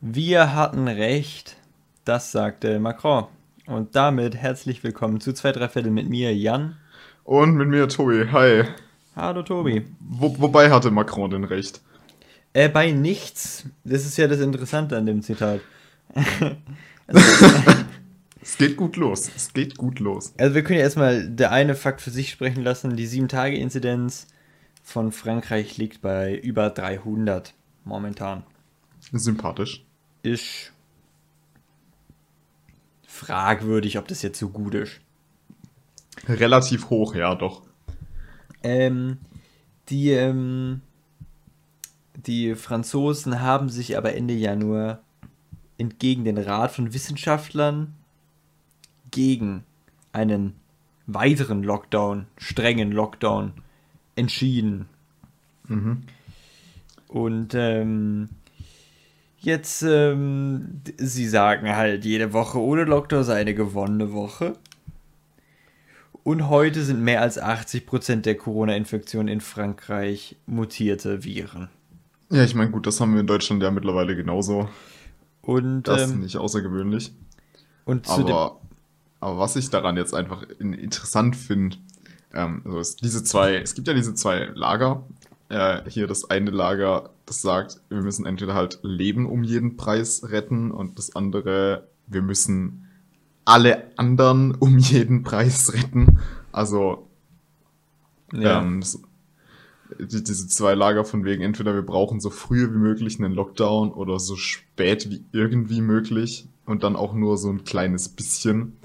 Wir hatten recht, das sagte Macron. Und damit herzlich willkommen zu zwei, drei Viertel mit mir, Jan. Und mit mir, Tobi. Hi. Hallo, Tobi. Wo, wobei hatte Macron denn recht? Äh, bei nichts. Das ist ja das Interessante an dem Zitat. es geht gut los. Es geht gut los. Also wir können ja erstmal der eine Fakt für sich sprechen lassen. Die 7-Tage-Inzidenz von Frankreich liegt bei über 300 momentan. Sympathisch. Ist fragwürdig, ob das jetzt so gut ist. Relativ hoch, ja, doch. Ähm, die, ähm, die Franzosen haben sich aber Ende Januar entgegen den Rat von Wissenschaftlern gegen einen weiteren Lockdown, strengen Lockdown entschieden. Mhm. Und ähm, jetzt, ähm, sie sagen halt, jede Woche ohne Lockdown sei eine gewonnene Woche. Und heute sind mehr als 80% der Corona-Infektionen in Frankreich mutierte Viren. Ja, ich meine, gut, das haben wir in Deutschland ja mittlerweile genauso. Und, das ist ähm, nicht außergewöhnlich. Und aber, aber was ich daran jetzt einfach interessant finde, ähm, also es, diese zwei, es gibt ja diese zwei Lager. Äh, hier das eine Lager, das sagt, wir müssen entweder halt Leben um jeden Preis retten und das andere, wir müssen alle anderen um jeden Preis retten. Also ja. ähm, die, diese zwei Lager von wegen, entweder wir brauchen so früh wie möglich einen Lockdown oder so spät wie irgendwie möglich und dann auch nur so ein kleines bisschen.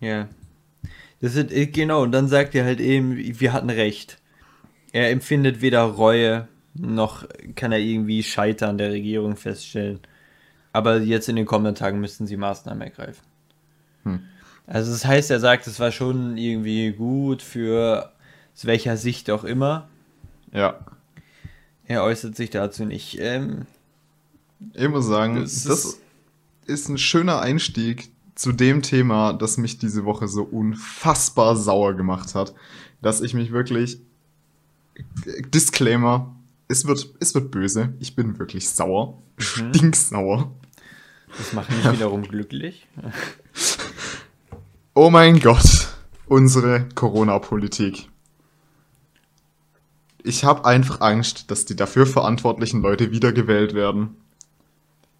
Ja. Das ist, äh, genau, und dann sagt er halt eben, wir hatten recht. Er empfindet weder Reue, noch kann er irgendwie Scheitern der Regierung feststellen. Aber jetzt in den kommenden Tagen müssten sie Maßnahmen ergreifen. Hm. Also das heißt, er sagt, es war schon irgendwie gut für aus welcher Sicht auch immer. Ja. Er äußert sich dazu nicht. Ähm, ich muss sagen, das, das ist ein schöner Einstieg zu dem Thema, das mich diese Woche so unfassbar sauer gemacht hat, dass ich mich wirklich Disclaimer, es wird, es wird böse. Ich bin wirklich sauer. Mhm. Stinksauer. Das macht mich wiederum glücklich. Oh mein Gott, unsere Corona-Politik. Ich habe einfach Angst, dass die dafür verantwortlichen Leute wiedergewählt werden.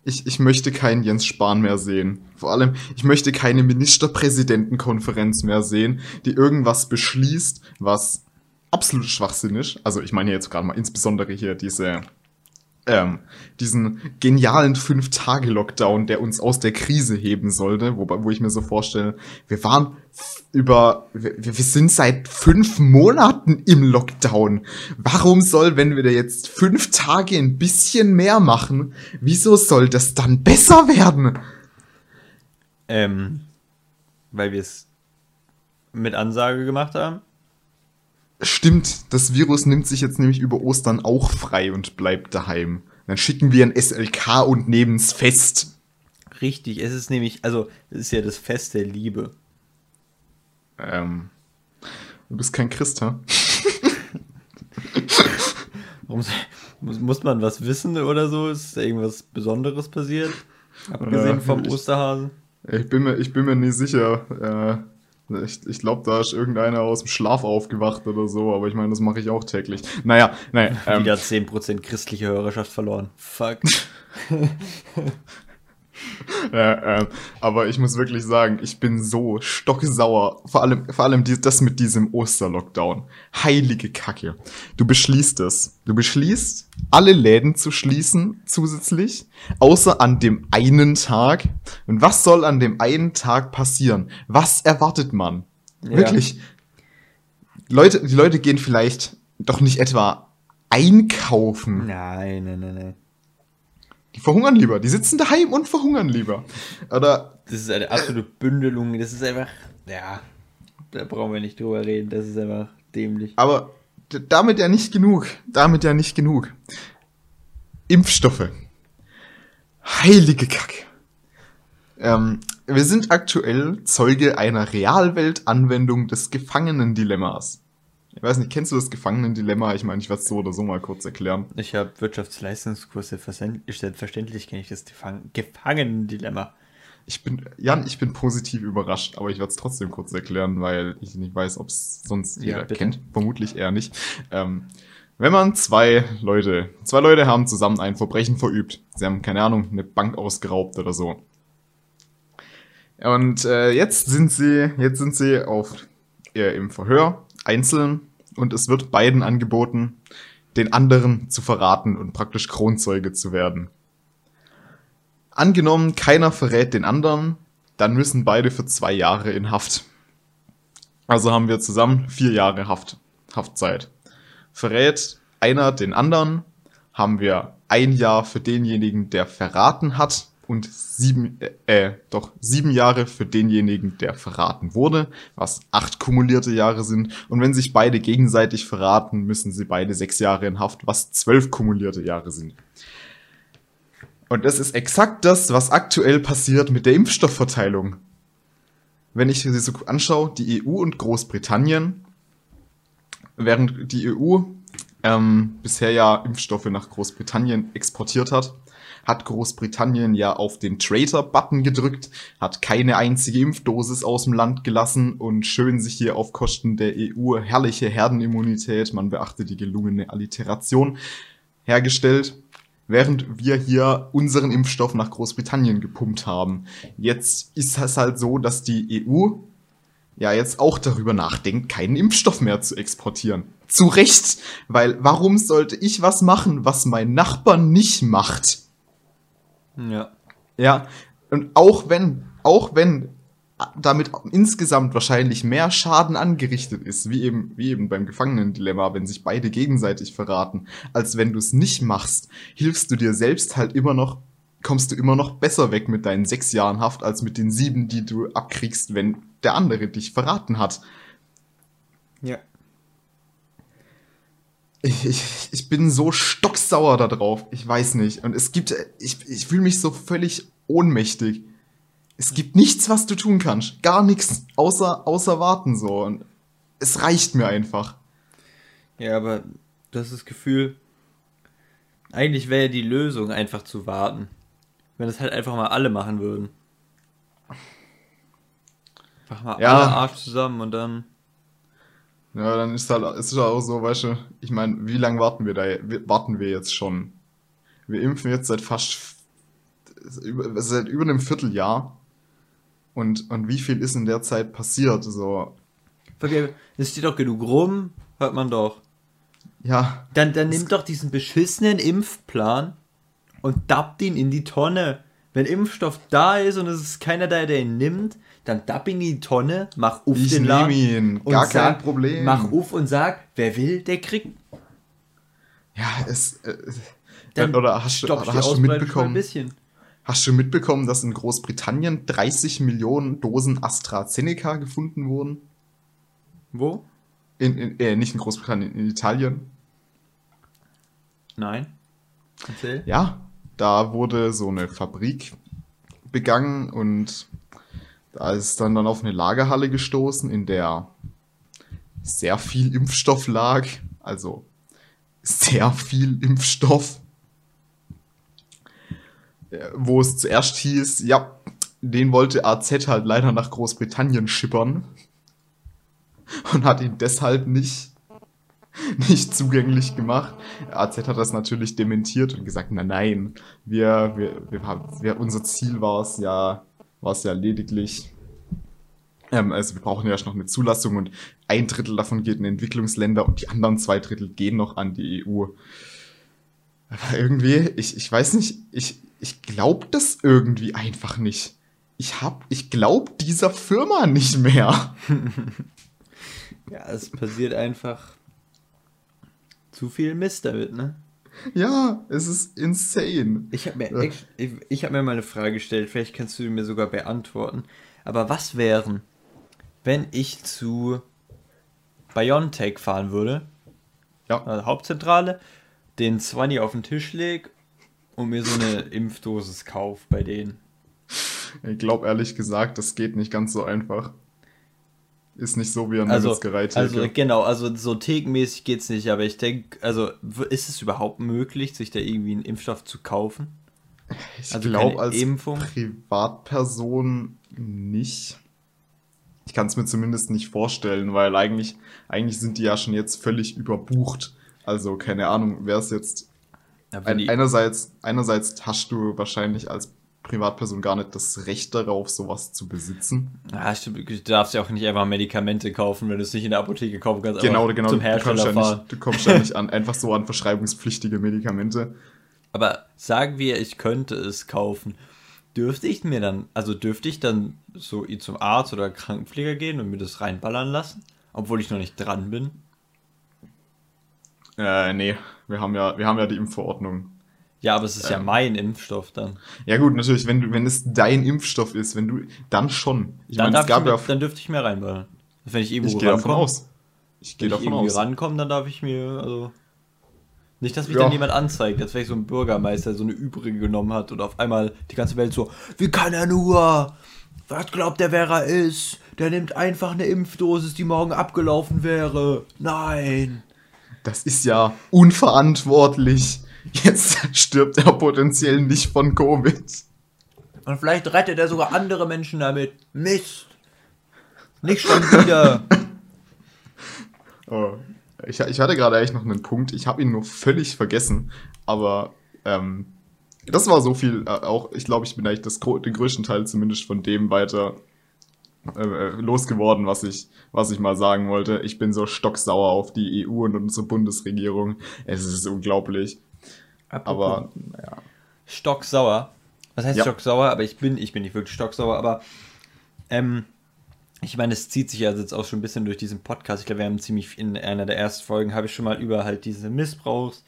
Ich, ich möchte keinen Jens Spahn mehr sehen. Vor allem, ich möchte keine Ministerpräsidentenkonferenz mehr sehen, die irgendwas beschließt, was absolut schwachsinnig. Also ich meine jetzt gerade mal insbesondere hier diese ähm, diesen genialen Fünf-Tage-Lockdown, der uns aus der Krise heben sollte, wo, wo ich mir so vorstelle, wir waren über, wir, wir sind seit fünf Monaten im Lockdown. Warum soll, wenn wir da jetzt fünf Tage ein bisschen mehr machen, wieso soll das dann besser werden? Ähm, weil wir es mit Ansage gemacht haben? Stimmt, das Virus nimmt sich jetzt nämlich über Ostern auch frei und bleibt daheim. Dann schicken wir ein SLK und nehmen's fest. Richtig, es ist nämlich, also, es ist ja das Fest der Liebe. Ähm, du bist kein Christ, ha? Warum, muss, muss man was wissen oder so? Ist da irgendwas Besonderes passiert? Abgesehen vom ich, Osterhasen? Ich bin mir, ich bin mir nicht sicher. Äh, ich, ich glaube, da ist irgendeiner aus dem Schlaf aufgewacht oder so, aber ich meine, das mache ich auch täglich. Naja, naja. Ähm, Wieder 10% christliche Hörerschaft verloren. Fuck. ja, äh, aber ich muss wirklich sagen, ich bin so stocksauer. Vor allem, vor allem die, das mit diesem Osterlockdown. Heilige Kacke. Du beschließt es. Du beschließt, alle Läden zu schließen zusätzlich, außer an dem einen Tag. Und was soll an dem einen Tag passieren? Was erwartet man? Ja. Wirklich. Leute, die Leute gehen vielleicht doch nicht etwa einkaufen. Nein, nein, nein, nein. Die verhungern lieber. Die sitzen daheim und verhungern lieber. Oder. Das ist eine absolute Bündelung. Das ist einfach. Ja. Da brauchen wir nicht drüber reden. Das ist einfach dämlich. Aber damit ja nicht genug. Damit ja nicht genug. Impfstoffe. Heilige Kacke. Ähm, wir sind aktuell Zeuge einer Realweltanwendung des Gefangenendilemmas. Ich weiß nicht, kennst du das Gefangenendilemma? Ich meine, ich werde es so oder so mal kurz erklären. Ich habe Wirtschaftsleistungskurse, selbstverständlich kenne ich das Gefangenendilemma. Ich bin, Jan, ich bin positiv überrascht, aber ich werde es trotzdem kurz erklären, weil ich nicht weiß, ob es sonst jeder ja, kennt. Vermutlich eher nicht. Ähm, wenn man zwei Leute, zwei Leute haben zusammen ein Verbrechen verübt, sie haben, keine Ahnung, eine Bank ausgeraubt oder so. Und äh, jetzt sind sie, jetzt sind sie auf äh, im Verhör einzeln und es wird beiden angeboten, den anderen zu verraten und praktisch Kronzeuge zu werden. Angenommen, keiner verrät den anderen, dann müssen beide für zwei Jahre in Haft. Also haben wir zusammen vier Jahre Haft, Haftzeit. Verrät einer den anderen, haben wir ein Jahr für denjenigen, der verraten hat und sieben, äh, doch sieben Jahre für denjenigen, der verraten wurde, was acht kumulierte Jahre sind. Und wenn sich beide gegenseitig verraten, müssen sie beide sechs Jahre in Haft, was zwölf kumulierte Jahre sind. Und das ist exakt das, was aktuell passiert mit der Impfstoffverteilung. Wenn ich sie so anschaue, die EU und Großbritannien, während die EU ähm, bisher ja Impfstoffe nach Großbritannien exportiert hat, hat Großbritannien ja auf den Traitor-Button gedrückt, hat keine einzige Impfdosis aus dem Land gelassen und schön sich hier auf Kosten der EU herrliche Herdenimmunität, man beachte die gelungene Alliteration, hergestellt während wir hier unseren Impfstoff nach Großbritannien gepumpt haben. Jetzt ist es halt so, dass die EU ja jetzt auch darüber nachdenkt, keinen Impfstoff mehr zu exportieren. Zu Recht, weil warum sollte ich was machen, was mein Nachbar nicht macht? Ja. Ja, und auch wenn, auch wenn damit insgesamt wahrscheinlich mehr Schaden angerichtet ist, wie eben, wie eben beim Gefangenendilemma, wenn sich beide gegenseitig verraten, als wenn du es nicht machst, hilfst du dir selbst halt immer noch, kommst du immer noch besser weg mit deinen sechs Jahren Haft, als mit den sieben, die du abkriegst, wenn der andere dich verraten hat. Ja. Ich, ich, ich bin so stocksauer da drauf. Ich weiß nicht. Und es gibt, ich, ich fühle mich so völlig ohnmächtig es gibt nichts, was du tun kannst. Gar nichts, außer, außer warten so. Und es reicht mir einfach. Ja, aber du hast das Gefühl, eigentlich wäre ja die Lösung einfach zu warten. Wenn das halt einfach mal alle machen würden. Mach mal ja. alle Arsch zusammen und dann. Ja, dann ist halt, ist halt auch so, weißt du, ich meine, wie lange warten wir da, warten wir jetzt schon? Wir impfen jetzt seit fast, seit über einem Vierteljahr. Und, und wie viel ist in der Zeit passiert? So. Es steht doch genug rum, hört man doch. Ja. Dann, dann nimm doch diesen beschissenen Impfplan und dabbt ihn in die Tonne. Wenn Impfstoff da ist und es ist keiner da, der ihn nimmt, dann dapp ihn in die Tonne, mach auf ich den Laden. ihn, gar kein Problem. Mach auf und sag, wer will, der kriegt. Ja, es. Äh, dann oder hast, oder hast du mitbekommen? Ein bisschen. Hast du mitbekommen, dass in Großbritannien 30 Millionen Dosen AstraZeneca gefunden wurden? Wo? In, in, äh, nicht in Großbritannien, in Italien. Nein. Erzähl. Ja, da wurde so eine Fabrik begangen und da ist dann dann auf eine Lagerhalle gestoßen, in der sehr viel Impfstoff lag. Also sehr viel Impfstoff wo es zuerst hieß, ja, den wollte AZ halt leider nach Großbritannien schippern und hat ihn deshalb nicht, nicht zugänglich gemacht. AZ hat das natürlich dementiert und gesagt, nein, nein, wir, wir, wir unser Ziel war es ja, war es ja lediglich, ähm, also wir brauchen ja noch eine Zulassung und ein Drittel davon geht in Entwicklungsländer und die anderen zwei Drittel gehen noch an die EU. Aber irgendwie, ich, ich weiß nicht, ich, ich glaube das irgendwie einfach nicht. Ich hab, ich glaube dieser Firma nicht mehr. ja, es passiert einfach zu viel Mist damit, ne? Ja, es ist insane. Ich habe mir, ich, ich hab mir mal eine Frage gestellt, vielleicht kannst du mir sogar beantworten. Aber was wären, wenn ich zu BioNTech fahren würde? Ja. Also Hauptzentrale, den 20 auf den Tisch leg und mir so eine Impfdosis kaufe bei denen. Ich glaube ehrlich gesagt, das geht nicht ganz so einfach. Ist nicht so wie an Also, Metzgereitheke. also genau, also so thekenmäßig geht's nicht, aber ich denke, also ist es überhaupt möglich, sich da irgendwie einen Impfstoff zu kaufen? ich also glaube als Impfung? Privatperson nicht. Ich kann es mir zumindest nicht vorstellen, weil eigentlich, eigentlich sind die ja schon jetzt völlig überbucht. Also keine Ahnung, wer es jetzt Ja, Ein, einerseits, einerseits hast du wahrscheinlich als Privatperson gar nicht das Recht darauf, sowas zu besitzen. Ah, stimmt, du darfst ja auch nicht einfach Medikamente kaufen, wenn du es nicht in der Apotheke kaufen kannst. Genau, genau. Zum du, kommst Hersteller ja nicht, du kommst ja nicht an, einfach so an verschreibungspflichtige Medikamente. Aber sagen wir, ich könnte es kaufen. Dürfte ich mir dann, also dürfte ich dann so zum Arzt oder Krankenpfleger gehen und mir das reinballern lassen? Obwohl ich noch nicht dran bin? Äh, nee, wir haben ja, wir haben ja die Impfverordnung. Ja, aber es ist ja Ähm. mein Impfstoff dann. Ja gut, natürlich, wenn du, wenn es dein Impfstoff ist, wenn du, dann schon. Ich Dann, meine, darf es gab ich ja, dann dürfte ich mir reinballern. Wenn ich irgendwo ich gehe davon aus. Ich wenn gehe ich davon irgendwie aus. rankomme, dann darf ich mir, also. Nicht, dass mich Ja. dann jemand anzeigt, als wäre ich so ein Bürgermeister, der so eine Übrige genommen hat und auf einmal die ganze Welt so, wie kann er nur? Was glaubt der, wer er ist? Der nimmt einfach eine Impfdosis, die morgen abgelaufen wäre. Nein. Das ist ja unverantwortlich. Jetzt stirbt er potenziell nicht von Covid. Und vielleicht rettet er sogar andere Menschen damit. Mist. Nicht schon wieder. Oh. Ich, ich hatte gerade eigentlich noch einen Punkt, ich habe ihn nur völlig vergessen, aber ähm, das war so viel, äh, auch ich glaube, ich bin eigentlich das, den größten Teil zumindest von dem weiter äh, äh, losgeworden, was ich, was ich mal sagen wollte. Ich bin so stocksauer auf die EU und unsere Bundesregierung. Es ist unglaublich. Aber naja. stocksauer. Was heißt Ja. stocksauer? Aber ich bin, ich bin nicht wirklich stocksauer, aber ähm, ich meine, es zieht sich ja jetzt auch schon ein bisschen durch diesen Podcast. Ich glaube, wir haben ziemlich in einer der ersten Folgen habe ich schon mal über halt diese Missbrauchs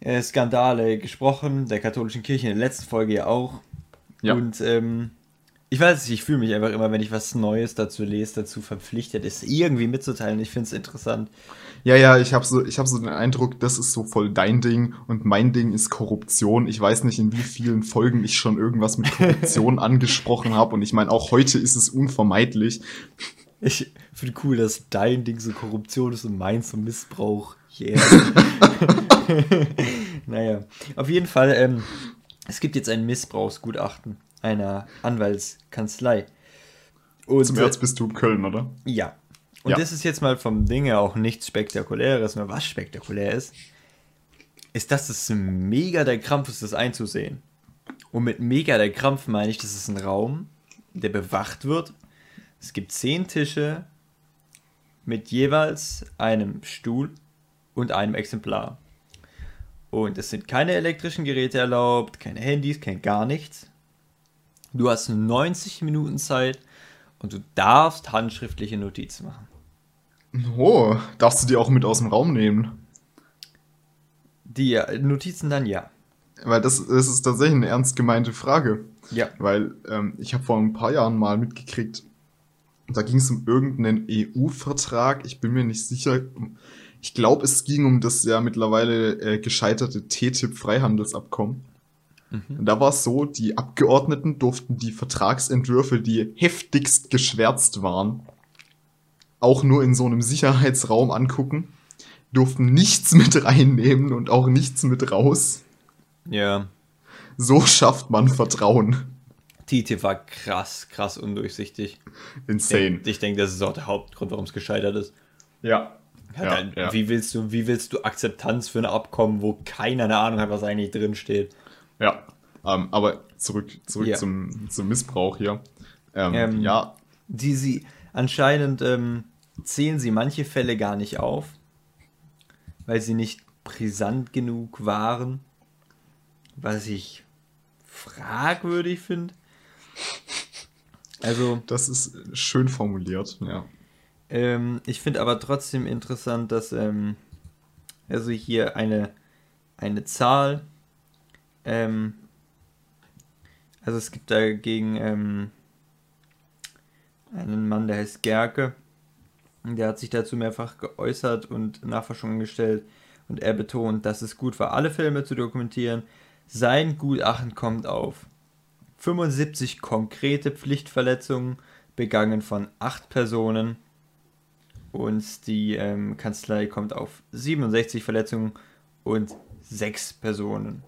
äh, Skandale gesprochen, der katholischen Kirche in der letzten Folge ja auch. Ja. Und ähm, ich weiß nicht, ich fühle mich einfach immer, wenn ich was Neues dazu lese, dazu verpflichtet, es irgendwie mitzuteilen. Ich finde es interessant. Ja, ja, ich habe so, ich hab so den Eindruck, das ist so voll dein Ding und mein Ding ist Korruption. Ich weiß nicht, in wie vielen Folgen ich schon irgendwas mit Korruption angesprochen habe und ich meine, auch heute ist es unvermeidlich. Ich finde cool, dass dein Ding so Korruption ist und meins so Missbrauch. Yeah. naja, auf jeden Fall, ähm, es gibt jetzt ein Missbrauchsgutachten einer Anwaltskanzlei. Und, Zum äh, Erzbistum Köln, oder? Ja. Und Ja. das ist jetzt mal vom Ding her auch nichts Spektakuläres, nur was spektakulär ist, ist, dass es mega der Krampf ist, das einzusehen. Und mit mega der Krampf meine ich, das ist ein Raum, der bewacht wird. Es gibt zehn Tische mit jeweils einem Stuhl und einem Exemplar. Und es sind keine elektrischen Geräte erlaubt, keine Handys, kein gar nichts. Du hast 90 Minuten Zeit und du darfst handschriftliche Notizen machen. Oh, darfst du die auch mit aus dem Raum nehmen? Die äh, Notizen dann ja. Weil das, das ist tatsächlich eine ernst gemeinte Frage. Ja. Weil ähm, ich habe vor ein paar Jahren mal mitgekriegt, da ging es um irgendeinen EU-Vertrag. Ich bin mir nicht sicher. Ich glaube, es ging um das ja mittlerweile äh, gescheiterte TTIP-Freihandelsabkommen. Und Da war es so, die Abgeordneten durften die Vertragsentwürfe, die heftigst geschwärzt waren, auch nur in so einem Sicherheitsraum angucken, durften nichts mit reinnehmen und auch nichts mit raus. Ja. So schafft man Vertrauen. TTIP war krass, krass undurchsichtig. Insane. Ich denke, das ist auch der Hauptgrund, warum es gescheitert ist. Ja. Ja, Ja, dann, ja. Wie, willst du, wie willst du Akzeptanz für ein Abkommen, wo keiner eine Ahnung hat, was eigentlich drin steht? Ja. Ähm, aber zurück, zurück Ja. zum, zum Missbrauch hier. Ähm, Ähm, ja, Die sie anscheinend ähm, zählen sie manche Fälle gar nicht auf, weil sie nicht brisant genug waren, was ich fragwürdig finde. Also, das ist schön formuliert. Ja. ähm, ich finde aber trotzdem interessant, dass ähm, also hier eine, eine Zahl, ähm, also es gibt dagegen ähm, einen Mann, der heißt Gerke, der hat sich dazu mehrfach geäußert und Nachforschungen gestellt und er betont, dass es gut war, alle Filme zu dokumentieren. Sein Gutachten kommt auf 75 konkrete Pflichtverletzungen begangen von acht Personen und die ähm, Kanzlei kommt auf 67 Verletzungen und sechs Personen.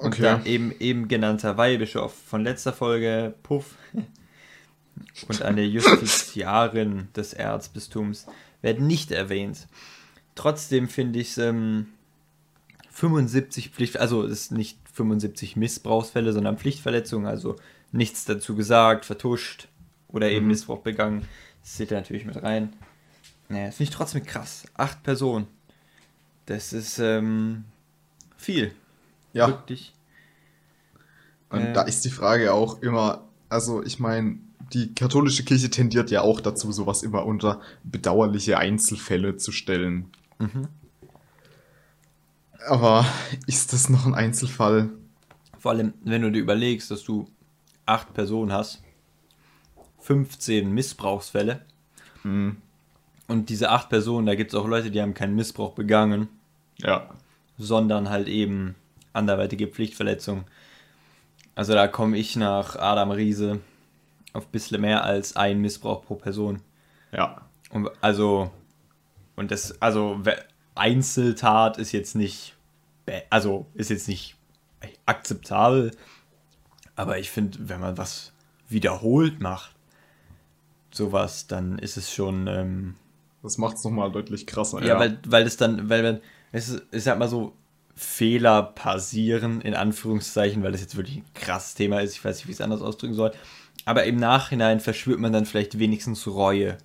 Und Okay. dann eben, eben genannter Weihbischof von letzter Folge, Puff, und eine Justiziarin des Erzbistums werden nicht erwähnt. Trotzdem finde ich es ähm, 75 Pflicht, also es ist nicht 75 Missbrauchsfälle, sondern Pflichtverletzungen, also nichts dazu gesagt, vertuscht oder eben Mhm. Missbrauch begangen. Das zählt natürlich mit rein. Naja, das finde ich trotzdem krass. Acht Personen. Das ist ähm, viel. Ja, Wirklich. und äh, da ist die Frage auch immer, also ich meine, die katholische Kirche tendiert ja auch dazu, sowas immer unter bedauerliche Einzelfälle zu stellen. Mhm. Aber ist das noch ein Einzelfall? Vor allem, wenn du dir überlegst, dass du acht Personen hast, 15 Missbrauchsfälle Hm, und diese acht Personen, da gibt es auch Leute, die haben keinen Missbrauch begangen, ja. sondern halt eben anderweitige Pflichtverletzungen. Also da komme ich nach Adam Riese auf ein bisschen mehr als ein Missbrauch pro Person. Ja. Und also, und das, also Einzeltat ist jetzt nicht, also ist jetzt nicht akzeptabel, aber ich finde, wenn man was wiederholt macht, sowas, dann ist es schon, ähm, Das macht es nochmal deutlich krasser. ja, weil, weil es dann, weil man, es ist, ich sag mal so, Fehler passieren, in Anführungszeichen, weil das jetzt wirklich ein krasses Thema ist, ich weiß nicht, wie ich es anders ausdrücken soll, aber im Nachhinein verspürt man dann vielleicht wenigstens Reue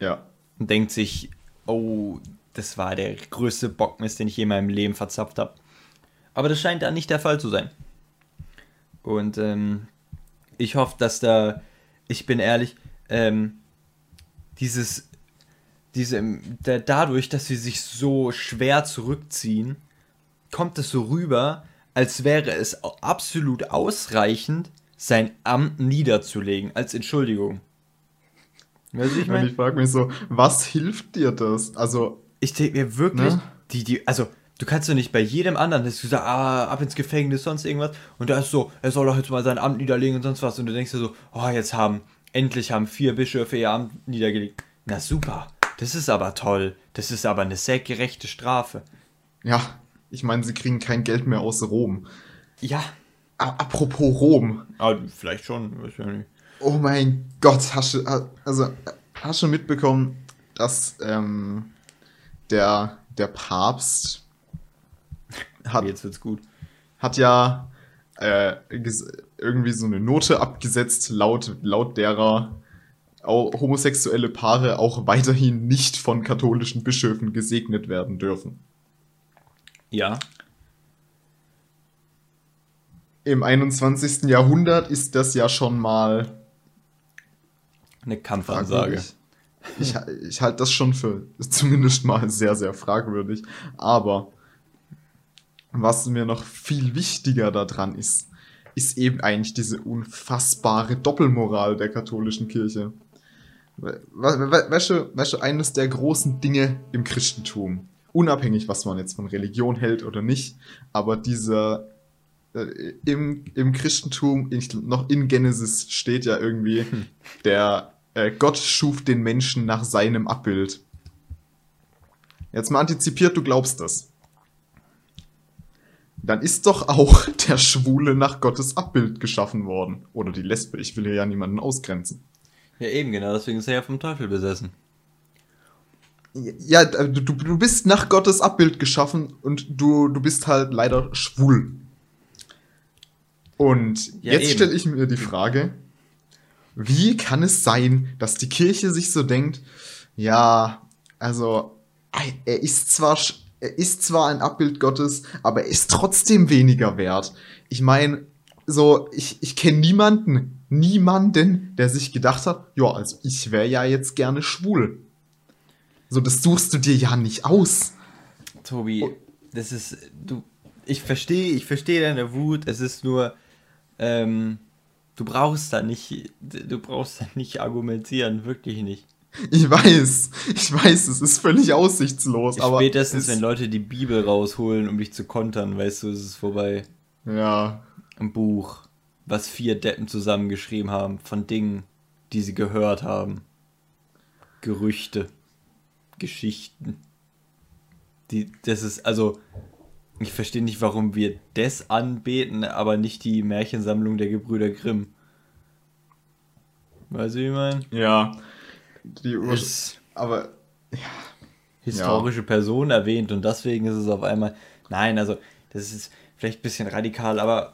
ja. und denkt sich, oh, das war der größte Bockmist, den ich je in meinem Leben verzapft habe. Aber das scheint da nicht der Fall zu sein. Und ähm, ich hoffe, dass da, ich bin ehrlich, ähm, dieses, diese, da, dadurch, dass sie sich so schwer zurückziehen, kommt es so rüber, als wäre es absolut ausreichend, sein Amt niederzulegen, als Entschuldigung. Weißt du, ich Und meine? ich frage mich so, was hilft dir das? Also, Ich denke mir wirklich, Ne? die, die, also, du kannst doch nicht bei jedem anderen, dass du sagst, ah, ab ins Gefängnis, sonst irgendwas. Und da ist so, er soll doch jetzt mal sein Amt niederlegen und sonst was. Und du denkst dir so, oh, jetzt haben, endlich haben vier Bischöfe ihr Amt niedergelegt. Na super, das ist aber toll. Das ist aber eine sehr gerechte Strafe. ja, ich meine, sie kriegen kein Geld mehr aus Rom. Ja. A apropos Rom. Aber vielleicht schon, weiß ich nicht. Oh mein Gott, hast du, also, hast du mitbekommen, dass ähm, der, der Papst hat, Jetzt wird's gut. hat ja äh, irgendwie so eine Note abgesetzt, laut, laut derer homosexuelle Paare auch weiterhin nicht von katholischen Bischöfen gesegnet werden dürfen. Ja. Im 21. Jahrhundert ist das ja schon mal Eine Kampfansage. Ich, ich halte das schon für zumindest mal sehr, sehr fragwürdig. Aber was mir noch viel wichtiger daran ist, ist eben eigentlich diese unfassbare Doppelmoral der katholischen Kirche. Weißt du, eines der großen Dinge im Christentum, unabhängig, was man jetzt von Religion hält oder nicht, aber dieser äh, im, im Christentum, ich, noch in Genesis steht ja irgendwie, der äh, Gott schuf den Menschen nach seinem Abbild. Jetzt mal antizipiert, du glaubst das. Dann ist doch auch der Schwule nach Gottes Abbild geschaffen worden. Oder die Lesbe, ich will hier ja niemanden ausgrenzen. Ja, eben genau, deswegen ist er ja vom Teufel besessen. Ja, äh, du, du bist nach Gottes Abbild geschaffen und du, du bist halt leider schwul. Und Ja, jetzt stelle ich mir die Frage, wie kann es sein, dass die Kirche sich so denkt, ja, also er ist zwar er ist zwar ein Abbild Gottes, aber er ist trotzdem weniger wert. Ich meine, so ich, ich kenne niemanden, niemanden, der sich gedacht hat, ja, also ich wäre ja jetzt gerne schwul. So, das suchst du dir ja nicht aus. Tobi, Oh. das ist, du, ich verstehe, ich verstehe deine Wut, es ist nur, ähm, du brauchst da nicht, du brauchst da nicht argumentieren, wirklich nicht. Ich weiß, ich weiß, es ist völlig aussichtslos, aber. Spätestens, es, wenn Leute die Bibel rausholen, um dich zu kontern, weißt du, ist es vorbei. Ja, Ein Buch, was vier Deppen zusammengeschrieben haben, von Dingen. die sie gehört haben. Gerüchte, Geschichten. Die, das ist, also, ich verstehe nicht, warum wir das anbeten, aber nicht die Märchensammlung der Gebrüder Grimm. Weißt du, wie ich meine? Ja. Die Ur Ist aber ja. historische Person erwähnt und deswegen ist es auf einmal. Nein, also, das ist vielleicht ein bisschen radikal, aber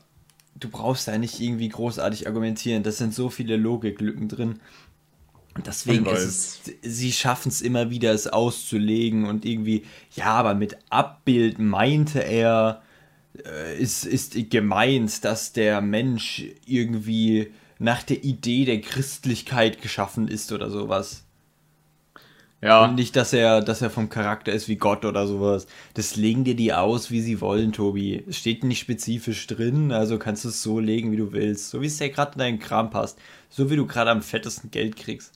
du brauchst da nicht irgendwie großartig argumentieren. Das sind so viele Logiklücken drin. Und deswegen ist es, sie schaffen es immer wieder, es auszulegen und irgendwie, ja, aber mit Abbild meinte er, äh, ist, ist gemeint, dass der Mensch irgendwie nach der Idee der Christlichkeit geschaffen ist oder sowas. Ja. Und nicht, dass er, dass er vom Charakter ist wie Gott oder sowas. Das legen dir die aus, wie sie wollen, Tobi. Es steht nicht spezifisch drin, also kannst du es so legen, wie du willst. So wie es dir gerade in deinen Kram passt. So wie du gerade am fettesten Geld kriegst.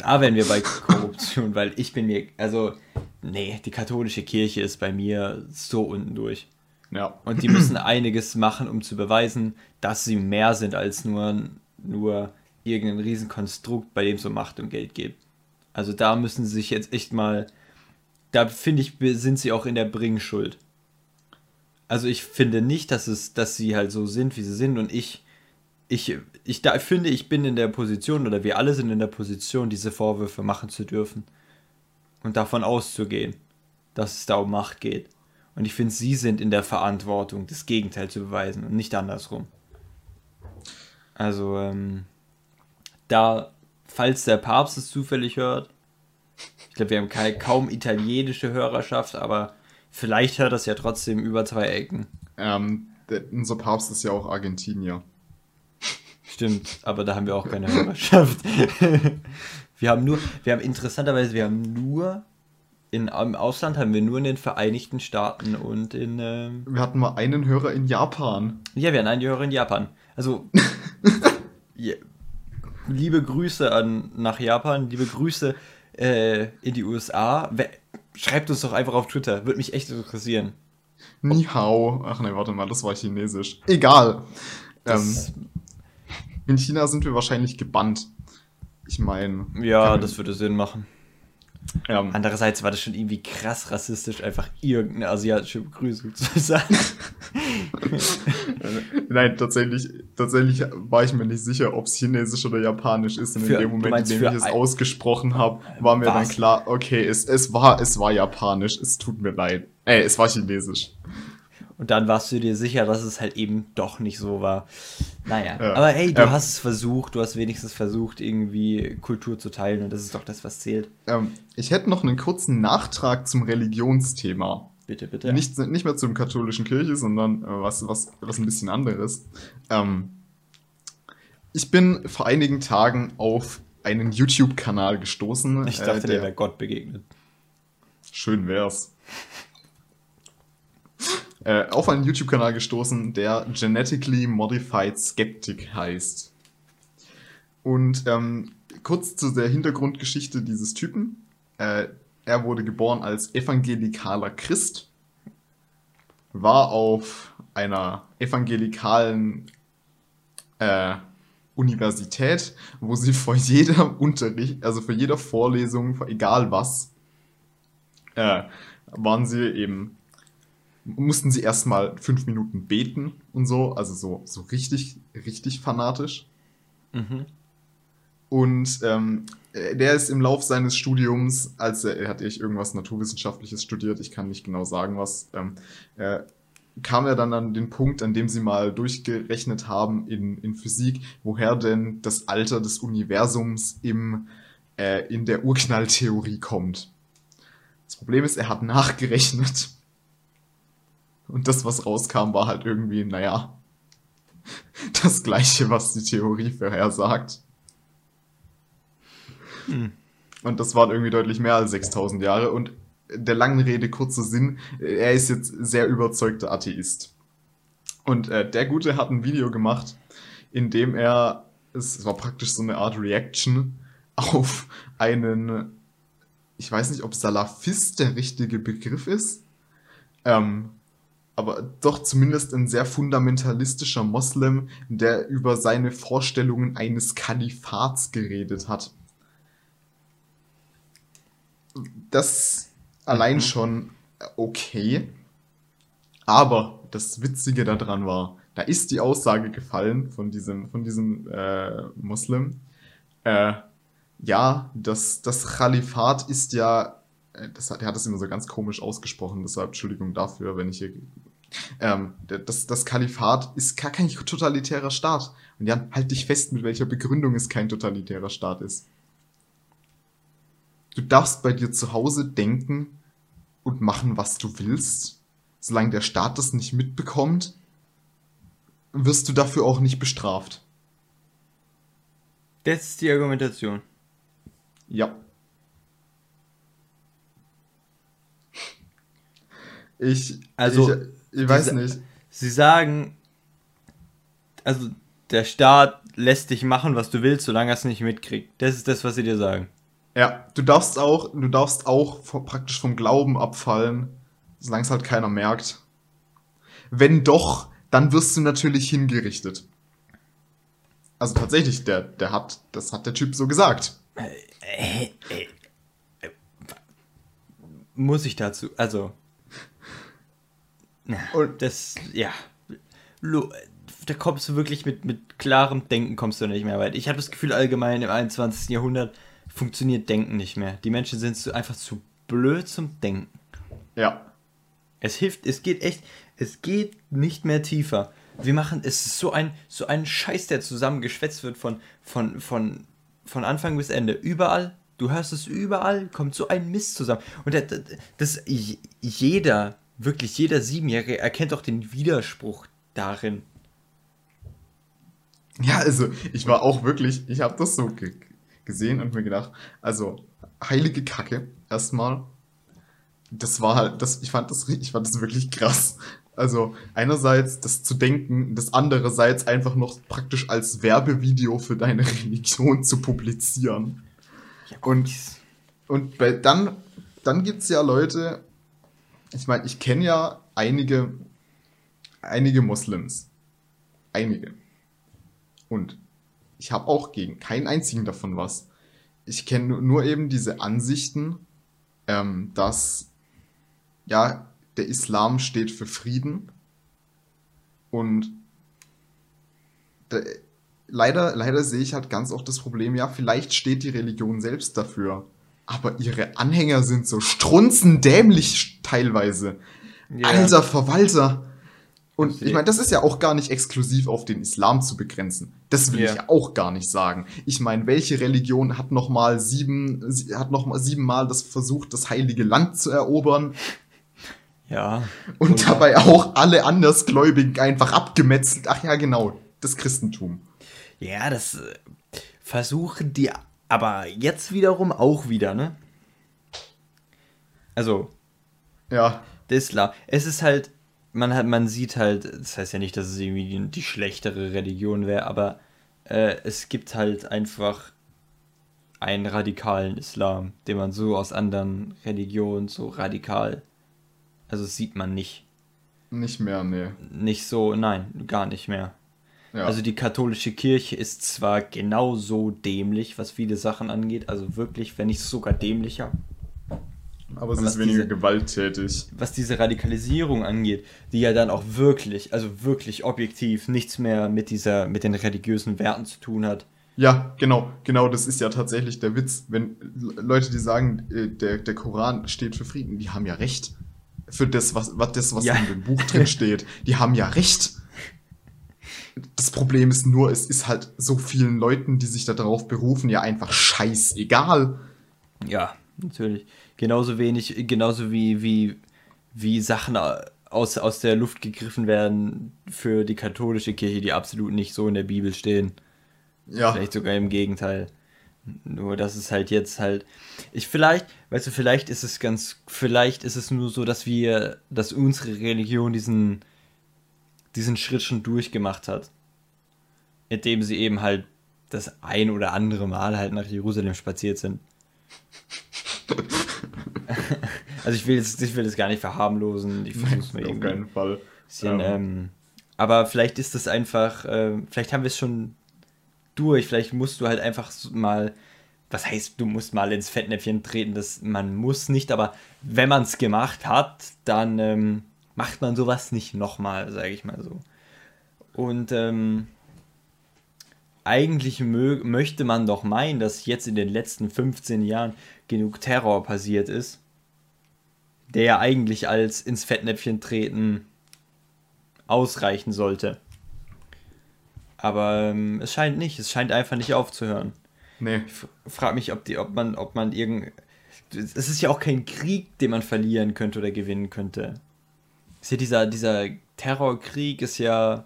Da wären wir bei Korruption, weil ich bin mir, also, nee, die katholische Kirche ist bei mir so unten durch. Ja. Und die müssen einiges machen, um zu beweisen, dass sie mehr sind als nur, nur irgendein Riesenkonstrukt, bei dem es um Macht und Geld geht. Also da müssen sie sich jetzt echt mal, da finde ich, sind sie auch in der Bringschuld. Also ich finde nicht, dass es, dass sie halt so sind, wie sie sind und ich, ich, ich da finde, ich bin in der Position oder wir alle sind in der Position, diese Vorwürfe machen zu dürfen und davon auszugehen, dass es da um Macht geht. Und ich finde, sie sind in der Verantwortung, das Gegenteil zu beweisen und nicht andersrum. Also, ähm, da, falls der Papst es zufällig hört, ich glaube, wir haben keine, kaum italienische Hörerschaft, aber vielleicht hört das ja trotzdem über zwei Ecken. Ähm, der, unser Papst ist ja auch Argentinier. Stimmt, aber da haben wir auch keine Hörerschaft. wir haben nur, wir haben interessanterweise, wir haben nur in, im Ausland haben wir nur in den Vereinigten Staaten und in, ähm, Wir hatten mal einen Hörer in Japan. ja, wir haben einen Hörer in Japan. Also, ja, liebe Grüße an, nach Japan, liebe Grüße äh, in die USA. Wer, schreibt uns doch einfach auf Twitter, würde mich echt interessieren. Ni hao. Ach ne, warte mal, das war chinesisch. Egal. Ähm, Das, in China sind wir wahrscheinlich gebannt. Ich meine. ja, das würde Sinn machen. Ähm, Andererseits war das schon irgendwie krass rassistisch, einfach irgendeine asiatische Begrüßung zu sagen. Nein, tatsächlich, tatsächlich war ich mir nicht sicher, ob es chinesisch oder japanisch ist. Und Für- in dem Moment, meinst in dem ich es ausgesprochen habe, war mir dann Was? klar, okay, es, es, war, es war japanisch, es tut mir leid. Ey, es war chinesisch. Und dann warst du dir sicher, dass es halt eben doch nicht so war. Naja, Ja. aber hey, du Ähm. hast es versucht, du hast wenigstens versucht, irgendwie Kultur zu teilen und das ist doch das, was zählt. Ähm, ich hätte noch einen kurzen Nachtrag zum Religionsthema. Bitte, bitte. Nicht, nicht mehr zum katholischen Kirche, sondern äh, was, was, was ein bisschen anderes. Ähm, ich bin vor einigen Tagen auf einen YouTube-Kanal gestoßen. ich dachte, äh, der wäre Gott begegnet. Schön wär's. Äh, auf einen YouTube-Kanal gestoßen, der Genetically Modified Skeptic heißt. Und ähm, kurz zu der Hintergrundgeschichte dieses Typen. Äh, er wurde geboren als evangelikaler Christ, war auf einer evangelikalen äh, Universität, wo sie vor jeder Unterricht, also vor jeder Vorlesung, vor egal was, äh, waren sie eben, mussten sie erstmal fünf Minuten beten und so, also so, so richtig, richtig fanatisch. Mhm. Und ähm, äh, der ist im Lauf seines Studiums, als er, er hat ich irgendwas Naturwissenschaftliches studiert, ich kann nicht genau sagen, was, ähm, äh, kam er dann an den Punkt, an dem sie mal durchgerechnet haben in, in Physik, woher denn das Alter des Universums im, äh, in der Urknalltheorie kommt. Das Problem ist, er hat nachgerechnet. Und das, was rauskam, war halt irgendwie, naja, das gleiche, was die Theorie vorhersagt. Hm. Und das waren irgendwie deutlich mehr als 6000 Jahre. Und der langen Rede kurzer Sinn, er ist jetzt sehr überzeugter Atheist. Und äh, der Gute hat ein Video gemacht, in dem er, es war praktisch so eine Art Reaction auf einen, ich weiß nicht, ob Salafist der richtige Begriff ist, ähm, aber doch zumindest ein sehr fundamentalistischer Moslem, der über seine Vorstellungen eines Kalifats geredet hat. Das allein Mhm. schon okay. Aber das Witzige daran war, da ist die Aussage gefallen von diesem, von diesem äh, Muslim. Äh, ja, das, das Khalifat ist ja, äh, das hat, er hat das immer so ganz komisch ausgesprochen, deshalb Entschuldigung dafür, wenn ich hier. Ähm, das, das Kalifat ist gar kein totalitärer Staat. Und ja, halt dich fest, mit welcher Begründung es kein totalitärer Staat ist. Du darfst bei dir zu Hause denken und machen, was du willst. Solange der Staat das nicht mitbekommt, wirst du dafür auch nicht bestraft. Das ist die Argumentation. Ja. Ich, Also, ich, ich weiß diese- nicht. Sie sagen, also der Staat lässt dich machen, was du willst, solange er es nicht mitkriegt. Das ist das, was sie dir sagen. Ja, du darfst auch, du darfst auch vom, praktisch vom Glauben abfallen, solange es halt keiner merkt. Wenn doch, dann wirst du natürlich hingerichtet. Also tatsächlich, der, der hat, das hat der Typ so gesagt. Äh, äh, äh, muss ich dazu, also. Und- das, ja. Da kommst du wirklich mit, mit klarem Denken kommst du nicht mehr weit. Ich habe das Gefühl, allgemein im 21. Jahrhundert funktioniert Denken nicht mehr. Die Menschen sind zu, einfach zu blöd zum Denken. Ja. Es hilft, es geht echt, es geht nicht mehr tiefer. Wir machen, es ist so ein, so ein Scheiß, der zusammengeschwätzt wird von, von, von, von Anfang bis Ende. Überall, du hörst es überall, kommt so ein Mist zusammen. Und das, das jeder, wirklich jeder Siebenjährige erkennt auch den Widerspruch darin. Ja, also ich war auch wirklich, ich habe das so ge gesehen und mir gedacht, also heilige Kacke erstmal. Das war halt, das, ich fand das, ich fand das wirklich krass. Also einerseits das zu denken, das andererseits einfach noch praktisch als Werbevideo für deine Religion zu publizieren. Und und bei, dann, dann gibt es ja Leute, ich meine, ich kenne ja einige, einige Moslems. Einige. Und ich habe auch gegen keinen einzigen davon was. Ich kenne nur, eben diese Ansichten, ähm, dass ja, der Islam steht für Frieden. Und da, leider, leider sehe ich halt ganz oft das Problem, ja, vielleicht steht die Religion selbst dafür. Aber ihre Anhänger sind so strunzendämlich teilweise. Alter Verwalter. Und ich meine, das ist ja auch gar nicht exklusiv auf den Islam zu begrenzen. Das will Ja. ich ja auch gar nicht sagen. Ich meine, welche Religion hat noch mal sieben, sie- hat noch mal siebenmal das versucht, das heilige Land zu erobern Ja. und Und- dabei auch alle Andersgläubigen einfach abgemetzelt? Ach ja, genau, das Christentum. Ja, das äh, versuchen die aber jetzt wiederum auch wieder, ne? Also, Ja, der Islam. Es ist halt, man hat, man sieht halt, das heißt ja nicht, dass es irgendwie die, die schlechtere Religion wäre, aber äh, es gibt halt einfach einen radikalen Islam, den man so aus anderen Religionen so radikal, also sieht man nicht, nicht mehr, nee. nicht so, nein, gar nicht mehr. Ja. Also die katholische Kirche ist zwar genauso dämlich, was viele Sachen angeht, also wirklich, wenn nicht sogar dämlicher, aber es ist weniger diese- gewalttätig. was diese Radikalisierung angeht, die ja dann auch wirklich, also wirklich objektiv nichts mehr mit dieser, mit den religiösen Werten zu tun hat. Ja, genau, genau, das ist ja tatsächlich der Witz. Wenn Le- Leute, die sagen, äh, der, der Koran steht für Frieden, die haben ja recht. Für das, was, was, das, was Ja. in dem Buch drin steht. Die haben ja recht. Das Problem ist nur, es ist halt so vielen Leuten, die sich darauf berufen, ja einfach scheißegal. Ja, natürlich. Genauso wenig, genauso wie, wie, wie Sachen aus, aus der Luft gegriffen werden für die katholische Kirche, die absolut nicht so in der Bibel stehen. Ja, Vielleicht sogar im Gegenteil. Nur, dass es halt jetzt halt. Ich vielleicht, weißt du, vielleicht ist es ganz. Vielleicht ist es nur so, dass wir, dass unsere Religion diesen, diesen Schritt schon durchgemacht hat. Indem sie eben halt das ein oder andere Mal halt nach Jerusalem spaziert sind. Also ich will jetzt, ich will das gar nicht verharmlosen. Ich versuch's mir Auf keinen Fall. Bisschen, Ähm. ähm, aber vielleicht ist es einfach, ähm, vielleicht haben wir es schon durch. Vielleicht musst du halt einfach mal, was heißt, du musst mal ins Fettnäpfchen treten. Das, man muss nicht, aber wenn man es gemacht hat, dann ähm, macht man sowas nicht nochmal, sage ich mal so. Und ähm, eigentlich mö möchte man doch meinen, dass jetzt in den letzten 15 Jahren genug Terror passiert ist, der ja eigentlich als ins Fettnäpfchen treten ausreichen sollte. Aber ähm, es scheint nicht, es scheint einfach nicht aufzuhören. Nee. Ich frage mich, ob, die, ob man, ob man irgend. Es ist ja auch kein Krieg, den man verlieren könnte oder gewinnen könnte. Ist ja dieser, dieser Terrorkrieg ist ja.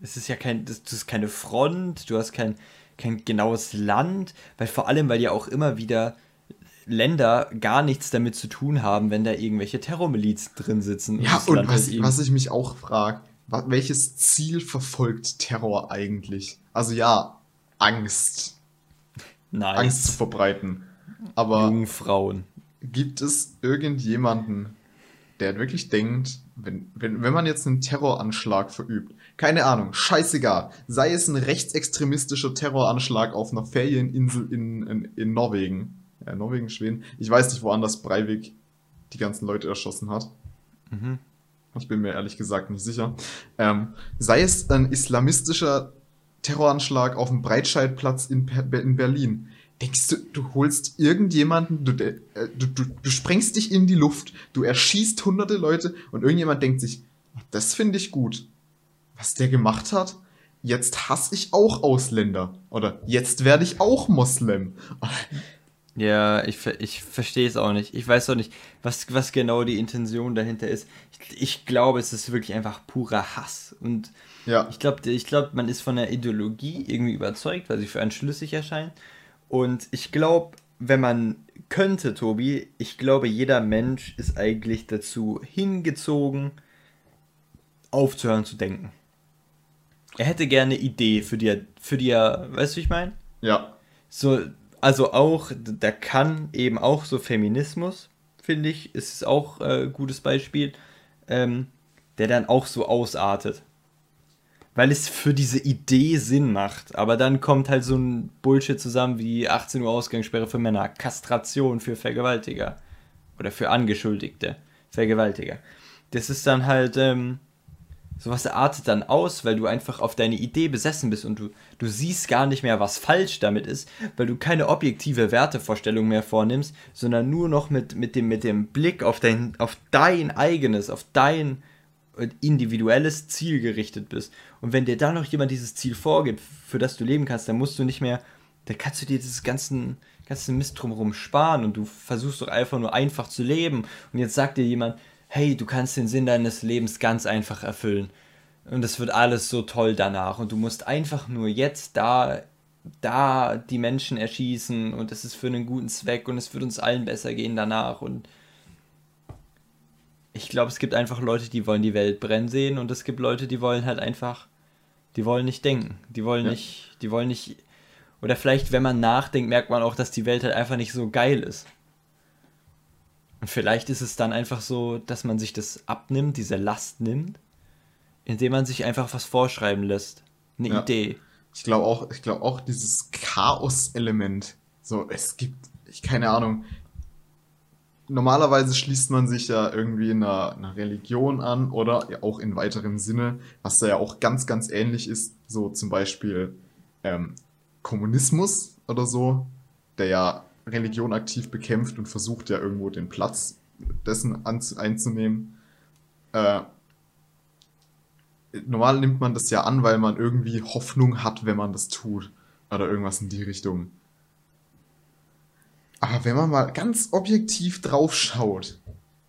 Es ist ja kein. Das, das ist keine Front, du hast kein, kein genaues Land, weil vor allem, weil ja auch immer wieder Länder gar nichts damit zu tun haben, wenn da irgendwelche Terrormilizen drin sitzen. Ja, und Land was, halt was ich mich auch frage, welches Ziel verfolgt Terror eigentlich? Also ja, Angst. nice. Angst zu verbreiten. Aber Jungen Frauen. gibt es irgendjemanden, der wirklich denkt, wenn, wenn, wenn man jetzt einen Terroranschlag verübt, keine Ahnung, scheißegal, sei es ein rechtsextremistischer Terroranschlag auf einer Ferieninsel in, in, in Norwegen, ja, Norwegen, Schweden, ich weiß nicht, woanders Breivik die ganzen Leute erschossen hat. Mhm. Ich bin mir ehrlich gesagt nicht sicher. Ähm, sei es ein islamistischer Terroranschlag auf dem Breitscheidplatz in, in Berlin. Denkst du, du holst irgendjemanden, du, äh, du, du, du sprengst dich in die Luft, du erschießt hunderte Leute und irgendjemand denkt sich, das finde ich gut. Was der gemacht hat, jetzt hasse ich auch Ausländer. Oder jetzt werde ich auch Moslem. Ja, ich, ich verstehe es auch nicht. Ich weiß auch nicht, was, was genau die Intention dahinter ist. Ich, ich glaube, es ist wirklich einfach purer Hass. Und Ja, ich glaube, ich glaub, man ist von der Ideologie irgendwie überzeugt, weil sie für einen schlüssig erscheint. Und ich glaube, wenn man könnte, Tobi, ich glaube, jeder Mensch ist eigentlich dazu hingezogen, aufzuhören zu denken. Er hätte gerne eine Idee, für die er, für die er, weißt du, wie ich meine? ja, So, also auch, da kann eben auch so Feminismus, finde ich, ist auch äh, gutes Beispiel, ähm, der dann auch so ausartet. Weil es für diese Idee Sinn macht. Aber dann kommt halt so ein Bullshit zusammen wie 18 Uhr Ausgangssperre für Männer, Kastration für Vergewaltiger oder für angeschuldigte Vergewaltiger. Das ist dann halt, ähm, sowas artet dann aus, weil du einfach auf deine Idee besessen bist und du, du siehst gar nicht mehr, was falsch damit ist, weil du keine objektive Wertevorstellung mehr vornimmst, sondern nur noch mit, mit, dem, mit dem Blick auf dein, auf dein eigenes, auf dein individuelles Ziel gerichtet bist. Und wenn dir da noch jemand dieses Ziel vorgibt, für das du leben kannst, dann musst du nicht mehr, dann kannst du dir dieses ganzen, ganzen Mist drumherum sparen und du versuchst doch einfach nur einfach zu leben. Und jetzt sagt dir jemand, hey, du kannst den Sinn deines Lebens ganz einfach erfüllen. Und es wird alles so toll danach. Und du musst einfach nur jetzt da, da die Menschen erschießen und es ist für einen guten Zweck und es wird uns allen besser gehen danach. Und ich glaube, es gibt einfach Leute, die wollen die Welt brennen sehen und es gibt Leute, die wollen halt einfach, die wollen nicht denken. Die wollen Ja. nicht, die wollen nicht. Oder vielleicht, wenn man nachdenkt, merkt man auch, dass die Welt halt einfach nicht so geil ist. Und vielleicht ist es dann einfach so, dass man sich das abnimmt, diese Last nimmt, indem man sich einfach was vorschreiben lässt. Eine Ja. Idee. Ich glaube auch, ich glaube auch dieses Chaos-Element. So, es gibt, ich keine Ahnung. Normalerweise schließt man sich ja irgendwie einer, einer Religion an oder auch in weiterem Sinne, was da ja auch ganz, ganz ähnlich ist, so zum Beispiel ähm, Kommunismus oder so, der ja Religion aktiv bekämpft und versucht ja irgendwo den Platz dessen einzunehmen. Äh, normal nimmt man das ja an, weil man irgendwie Hoffnung hat, wenn man das tut. Oder irgendwas in die Richtung. Aber wenn man mal ganz objektiv drauf schaut,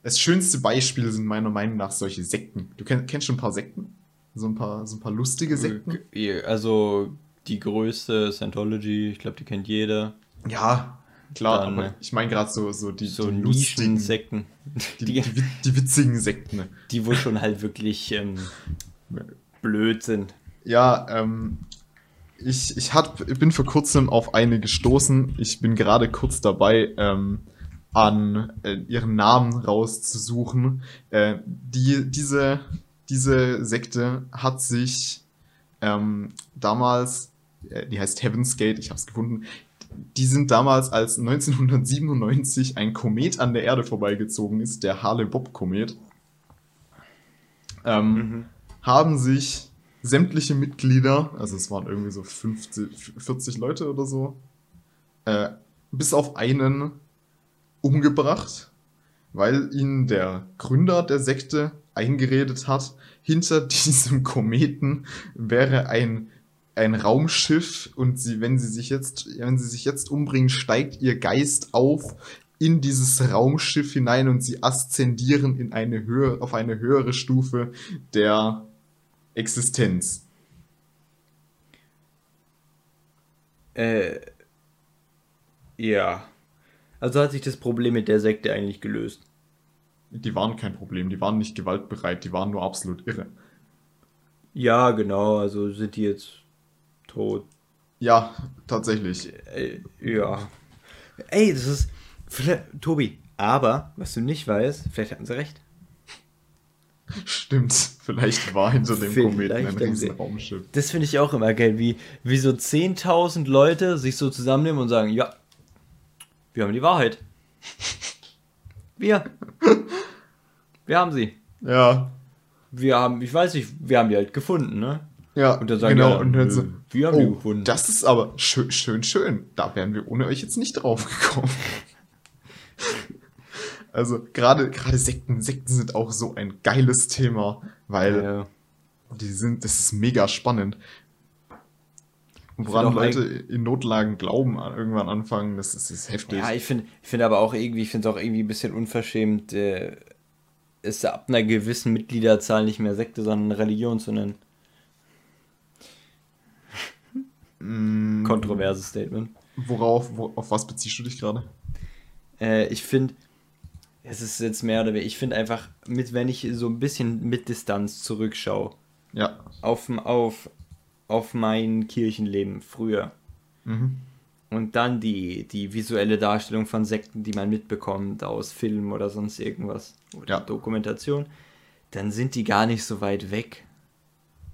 das schönste Beispiel sind meiner Meinung nach solche Sekten. Du kenn, kennst schon ein paar Sekten? So ein paar, so ein paar lustige Sekten? Äh, Also die größte Scientology, ich glaube, die kennt jeder. Ja, klar, Dann, aber äh, ich meine gerade so, so die, So die lustigen, Nischensekten, die, die, die, witzigen Sekten. die wo schon halt wirklich ähm, blöd sind. Ja, ähm, ich, ich, ich bin vor kurzem auf eine gestoßen. Ich bin gerade kurz dabei, ähm, an äh, ihren Namen rauszusuchen. Äh, die, diese, diese Sekte hat sich ähm, damals, äh, die heißt Heaven's Gate, ich habe es gefunden, die sind damals, als 1997 ein Komet an der Erde vorbeigezogen ist, der Hale-Bopp-Komet, ähm, mhm. haben sich sämtliche Mitglieder, also es waren irgendwie so 50, 40 Leute oder so, äh, bis auf einen umgebracht, weil ihnen der Gründer der Sekte eingeredet hat, hinter diesem Kometen wäre ein, ein Raumschiff und sie, wenn sie sich jetzt, wenn sie sich jetzt umbringen, steigt ihr Geist auf in dieses Raumschiff hinein und sie aszendieren in eine Höhe, auf eine höhere Stufe der Existenz. Äh, ja. Also hat sich das Problem mit der Sekte eigentlich gelöst. Die waren kein Problem, die waren nicht gewaltbereit, die waren nur absolut irre. Ja, genau, also sind die jetzt tot. Ja, tatsächlich. Äh, ja. Ey, das ist. Tobi, aber, was du nicht weißt, vielleicht hatten sie recht. Stimmt, vielleicht war hinter dem Kometen ein riesen Raumschiff. Das finde ich auch immer geil, wie, wie so 10.000 Leute sich so zusammennehmen und sagen, ja, wir haben die Wahrheit. Wir. Wir haben sie. Ja. Wir haben, ich weiß nicht, wir haben die halt gefunden, ne? Ja, und dann sagen genau. Die, und dann so, wir haben oh, die gefunden. Das ist aber schön, schön, schön. Da wären wir ohne euch jetzt nicht drauf gekommen. Also gerade gerade Sekten, Sekten sind auch so ein geiles Thema, weil ja. die sind, das ist mega spannend woran Leute in Notlagen glauben, irgendwann anfangen, das ist, das ist heftig. Ja, ich finde ich find aber auch irgendwie, ich finde es auch irgendwie ein bisschen unverschämt, äh, ist ab einer gewissen Mitgliederzahl nicht mehr Sekte, sondern Religion zu nennen. Mm. Kontroverses Statement. Worauf, wo, auf was beziehst du dich gerade? Äh, ich finde, es ist jetzt mehr oder weniger, ich finde einfach, mit, wenn ich so ein bisschen mit Distanz zurückschaue, ja. auf, auf auf mein Kirchenleben früher. Mhm. Und dann die, die visuelle Darstellung von Sekten, die man mitbekommt aus Film oder sonst irgendwas oder ja. Dokumentation, dann sind die gar nicht so weit weg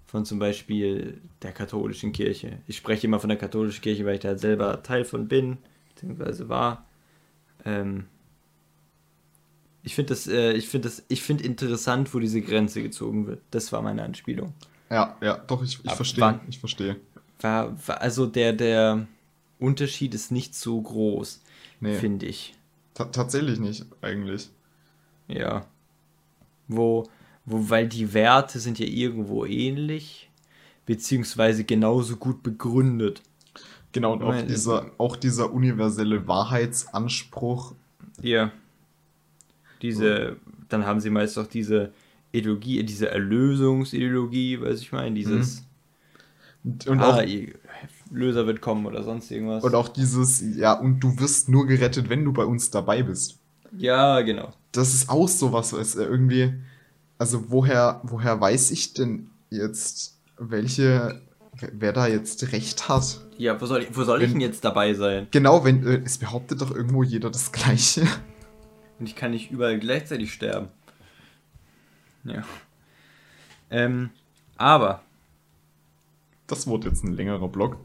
von zum Beispiel der katholischen Kirche. Ich spreche immer von der katholischen Kirche, weil ich da selber Teil von bin, beziehungsweise war. Ähm ich finde das, äh, ich finde das, ich finde interessant, wo diese Grenze gezogen wird. Das war meine Anspielung. Ja, ja, doch, ich, ich verstehe. Ich verstehe. War, war, also der, der Unterschied ist nicht so groß, nee. finde ich. T tatsächlich nicht, eigentlich. Ja. Wo, wo, weil die Werte sind ja irgendwo ähnlich, beziehungsweise genauso gut begründet. Genau, und auch dieser, auch dieser universelle Wahrheitsanspruch. Ja. Diese, dann haben sie meist auch diese Ideologie, diese Erlösungsideologie, weiß ich meine, dieses mhm. und ah, Löser wird kommen oder sonst irgendwas. Und auch dieses, ja, und du wirst nur gerettet, wenn du bei uns dabei bist. Ja, genau. Das ist auch sowas, was irgendwie, also woher, woher weiß ich denn jetzt, welche, wer da jetzt recht hat? Ja, wo soll ich, wo soll wenn, ich denn jetzt dabei sein? Genau, wenn, äh, es behauptet doch irgendwo jeder das Gleiche. Und ich kann nicht überall gleichzeitig sterben. Ja. Ähm, aber. Das wurde jetzt ein längerer Blog.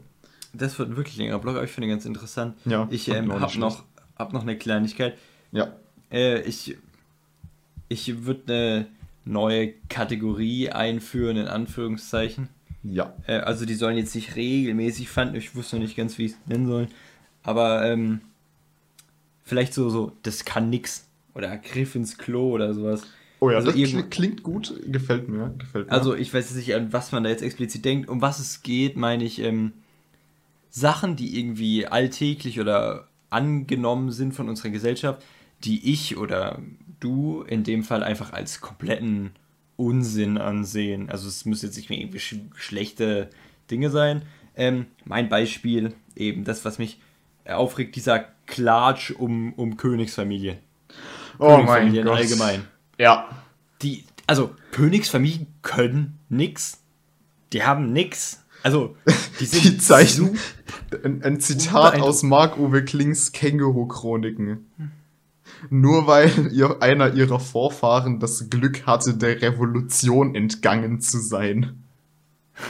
Das wird ein wirklich längerer Blog, aber ich finde ganz interessant. Ja. Ich ähm, habe noch, hab noch eine Kleinigkeit. Ja. Äh, ich ich würde eine neue Kategorie einführen, in Anführungszeichen. Ja. Äh, also die sollen jetzt nicht regelmäßig fanden, ich wusste noch nicht ganz, wie ich es nennen soll. Aber ähm, vielleicht so, so, das kann nix. Oder Griff ins Klo oder sowas. Oh ja, also das klingt gut, gefällt mir, gefällt mir. Also ich weiß jetzt nicht, an was man da jetzt explizit denkt. Um was es geht, meine ich, ähm, Sachen, die irgendwie alltäglich oder angenommen sind von unserer Gesellschaft, die ich oder du in dem Fall einfach als kompletten Unsinn ansehen. Also es müssen jetzt nicht mehr irgendwie sch schlechte Dinge sein. Ähm, mein Beispiel, eben das, was mich aufregt, dieser Klatsch um, um Königsfamilie. Oh mein Gott. allgemein. Ja. Die, also Königsfamilien können nix. Die haben nix. Also, die die Zeichen. Ein, ein Zitat aus Marc-Uwe Klings Känguru-Chroniken. nur weil ihr, einer ihrer Vorfahren das Glück hatte, der Revolution entgangen zu sein.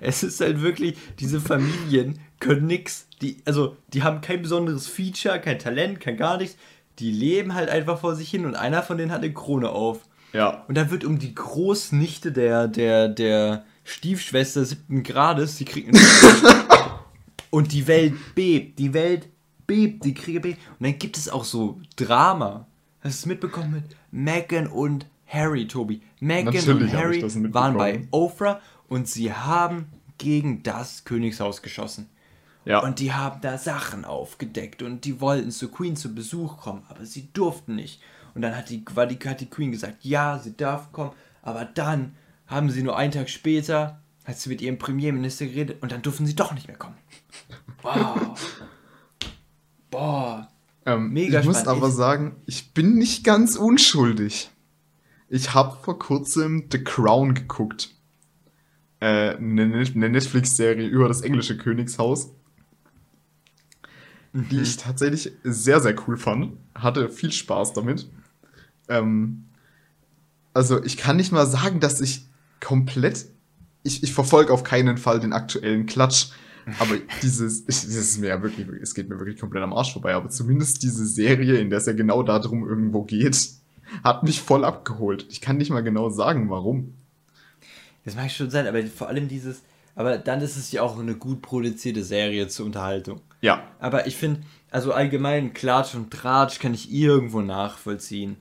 Es ist halt wirklich, diese Familien können nix. Die, also, die haben kein besonderes Feature, kein Talent, kein gar nichts. Die leben halt einfach vor sich hin und einer von denen hat eine Krone auf. Ja. Und dann wird um die Großnichte der, der, der Stiefschwester siebten Grades, die kriegt Und die Welt bebt, die Welt bebt, die Kriege bebt. Und dann gibt es auch so Drama. Hast du es mitbekommen mit Meghan und Harry, Tobi? Meghan Natürlich und Harry waren bei. Oprah und sie haben gegen das Königshaus geschossen. Ja. Und die haben da Sachen aufgedeckt und die wollten zur Queen zu Besuch kommen, aber sie durften nicht. Und dann hat die, war die, hat die Queen gesagt, ja, sie darf kommen, aber dann haben sie nur einen Tag später, hat sie mit ihrem Premierminister geredet und dann durften sie doch nicht mehr kommen. Wow. Boah. Ähm, Mega ich muss spannend. aber Ich- sagen, ich bin nicht ganz unschuldig. Ich habe vor kurzem The Crown geguckt. Äh, eine Netflix-Serie über das englische Königshaus. Die Mhm. ich tatsächlich sehr, sehr cool fand. Hatte viel Spaß damit. Ähm, also ich kann nicht mal sagen, dass ich komplett... Ich, ich verfolge auf keinen Fall den aktuellen Klatsch. Aber dieses, das ist mir ja wirklich, es geht mir wirklich komplett am Arsch vorbei. Aber zumindest diese Serie, in der es ja genau darum irgendwo geht, hat mich voll abgeholt. Ich kann nicht mal genau sagen, warum. Das mag schon sein, aber vor allem dieses, aber dann ist es ja auch eine gut produzierte Serie zur Unterhaltung. Ja, Aber ich finde, also allgemein Klatsch und Tratsch kann ich irgendwo nachvollziehen.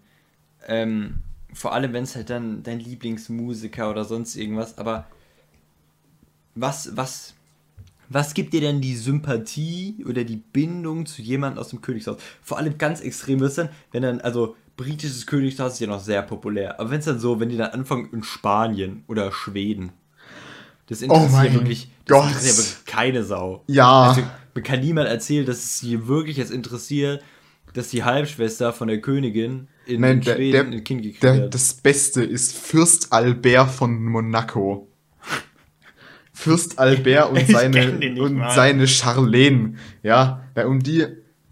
Ähm, vor allem, wenn es halt dann dein Lieblingsmusiker oder sonst irgendwas, aber was, was, was gibt dir denn die Sympathie oder die Bindung zu jemandem aus dem Königshaus? Vor allem ganz extrem wird es dann, wenn dann, also britisches Königshaus ist ja noch sehr populär, aber wenn es dann so, wenn die dann anfangen in Spanien oder Schweden, das interessiert Oh wirklich, das Gott. interessiert wirklich keine Sau. Ja. Also, mir kann niemand erzählen, dass es sie wirklich jetzt interessiert, dass die Halbschwester von der Königin in, Nein, in der, Schweden der, ein Kind gekriegt der, hat. das Beste ist Fürst Albert von Monaco. Fürst Albert und seine, und mal. seine Charlene. Ja, um die,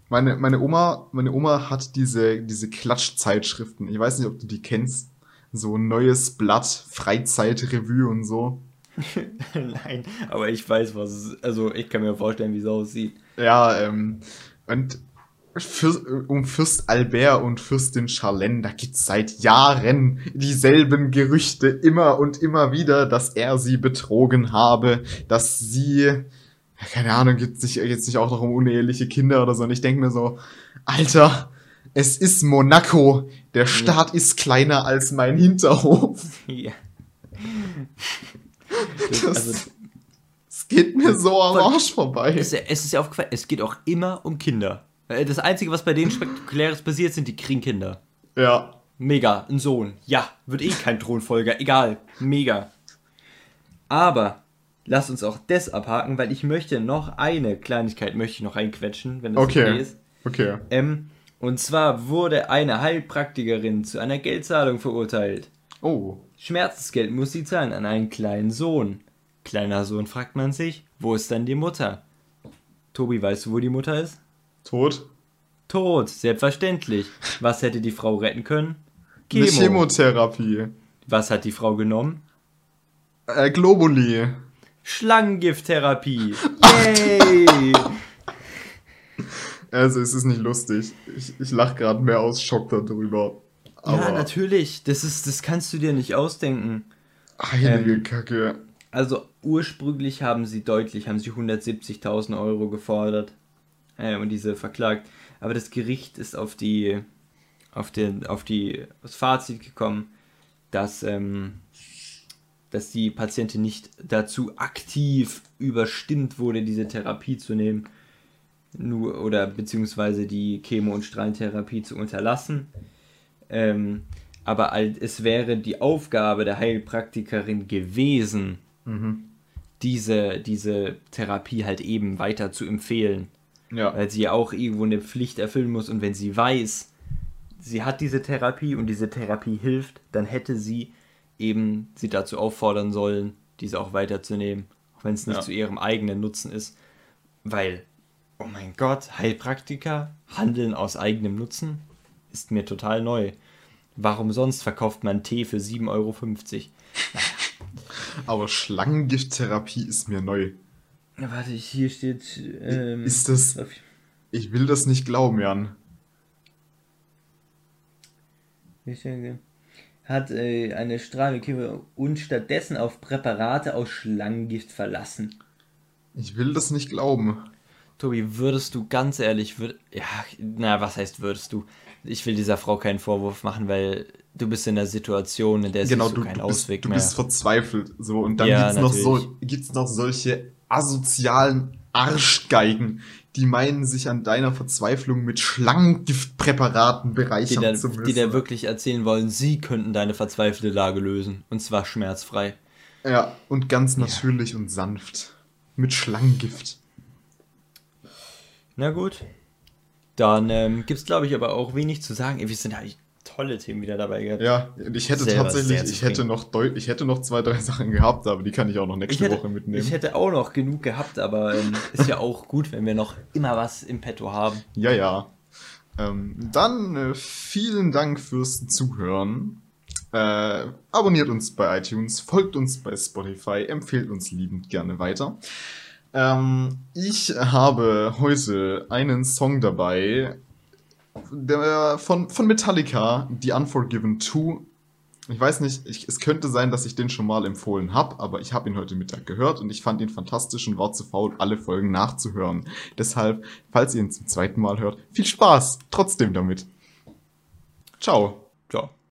meine, meine Oma, meine Oma hat diese, diese Klatschzeitschriften. Ich weiß nicht, ob du die kennst. So ein neues Blatt, Freizeitrevue und so. Nein, aber ich weiß, was es ist. Also, ich kann mir vorstellen, wie es aussieht. Ja, ähm, und Fürst, um Fürst Albert und Fürstin Charlene, da gibt's seit Jahren dieselben Gerüchte immer und immer wieder, dass er sie betrogen habe, dass sie, ja, keine Ahnung, gibt's nicht, nicht auch noch um uneheliche Kinder oder so. Und ich denke mir so, Alter, es ist Monaco, der Staat ist kleiner als mein Hinterhof. Ja. Das, also, es geht mir so am Arsch vorbei. es, es ist ja aufgefallen, es geht auch immer um Kinder. Äh, Das Einzige, was bei denen Spektakuläres passiert, sind die kriegen Kinder. Ja. Mega, ein Sohn. Ja, wird eh kein Thronfolger. Egal, mega. Aber lass uns auch das abhaken, weil ich möchte noch eine Kleinigkeit möchte ich noch reinquetschen, wenn das okay, Okay. ist. Okay. Ähm, und zwar wurde eine Heilpraktikerin zu einer Geldzahlung verurteilt. Oh. Schmerzensgeld muss sie zahlen an einen kleinen Sohn. Kleiner Sohn fragt man sich, wo ist dann die Mutter? Tobi, weißt du, wo die Mutter ist? Tot? Tot, selbstverständlich. Was hätte die Frau retten können? Eine Chemo. Chemotherapie. Was hat die Frau genommen? Äh, Globuli. Schlangengift-Therapie. Yay! Also es ist nicht lustig. Ich, ich lache gerade mehr aus Schock darüber. Aber ja, natürlich. Das, ist, das kannst du dir nicht ausdenken. heilige Ähm, Kacke. Also ursprünglich haben sie deutlich, haben sie 170.000 Euro gefordert äh, und diese verklagt. Aber das Gericht ist auf die, auf den, auf die, das Fazit gekommen, dass, ähm, dass die Patientin nicht dazu aktiv überstimmt wurde, diese Therapie zu nehmen, nur oder beziehungsweise die Chemo- und Strahlentherapie zu unterlassen. Ähm, aber es wäre die Aufgabe der Heilpraktikerin gewesen, diese, diese Therapie halt eben weiter zu empfehlen. Ja. Weil sie ja auch irgendwo eine Pflicht erfüllen muss und wenn sie weiß, sie hat diese Therapie und diese Therapie hilft, dann hätte sie eben sie dazu auffordern sollen, diese auch weiterzunehmen, auch wenn es nicht Ja. zu ihrem eigenen Nutzen ist. Weil Oh mein Gott, Heilpraktiker handeln aus eigenem Nutzen? Ist mir total neu. Warum sonst verkauft man Tee für 7,50 Euro? Aber Schlangengifttherapie ist mir neu. Warte, hier steht. Ähm, Ist das- Ich will das nicht glauben, Jan. Hat äh, eine Strahlenkäfer und stattdessen auf Präparate aus Schlangengift verlassen. Ich will das nicht glauben. Tobi, würdest du ganz ehrlich, würd, ja, na, was heißt würdest du? Ich will dieser Frau keinen Vorwurf machen, weil du bist in der Situation, in der sie genau, so du, keinen du, bist, Ausweg du mehr. bist verzweifelt. So, und dann Ja, gibt's noch so, gibt's noch solche asozialen Arschgeigen, die meinen, sich an deiner Verzweiflung mit Schlangengiftpräparaten die, bereichern da, zu müssen. die da wirklich erzählen wollen, sie könnten deine verzweifelte Lage lösen. Und zwar schmerzfrei. ja, und ganz natürlich und sanft. Mit Schlangengift. Na gut. Dann ähm, gibt es, glaube ich, aber auch wenig zu sagen. Wir sind halt tolle Themen wieder dabei gehabt. Ja, und ich hätte Selber tatsächlich, ich hätte noch ich hätte noch zwei, drei Sachen gehabt, aber die kann ich auch noch nächste hätte, Woche mitnehmen. ich hätte auch noch genug gehabt, aber ähm, ist ja auch gut, wenn wir noch immer was im Petto haben. Ja, ja. Ähm, dann äh, vielen Dank fürs Zuhören. Äh, abonniert uns bei iTunes, folgt uns bei Spotify, empfehlt uns liebend gerne weiter. Ähm, ich habe heute einen Song dabei, der von, von Metallica, The Unforgiven 2. Ich weiß nicht, ich, es könnte sein, dass ich den schon mal empfohlen habe, aber ich habe ihn heute Mittag gehört und ich fand ihn fantastisch und war zu faul, alle Folgen nachzuhören. Deshalb, falls ihr ihn zum zweiten Mal hört, viel Spaß trotzdem damit. Ciao. Ja.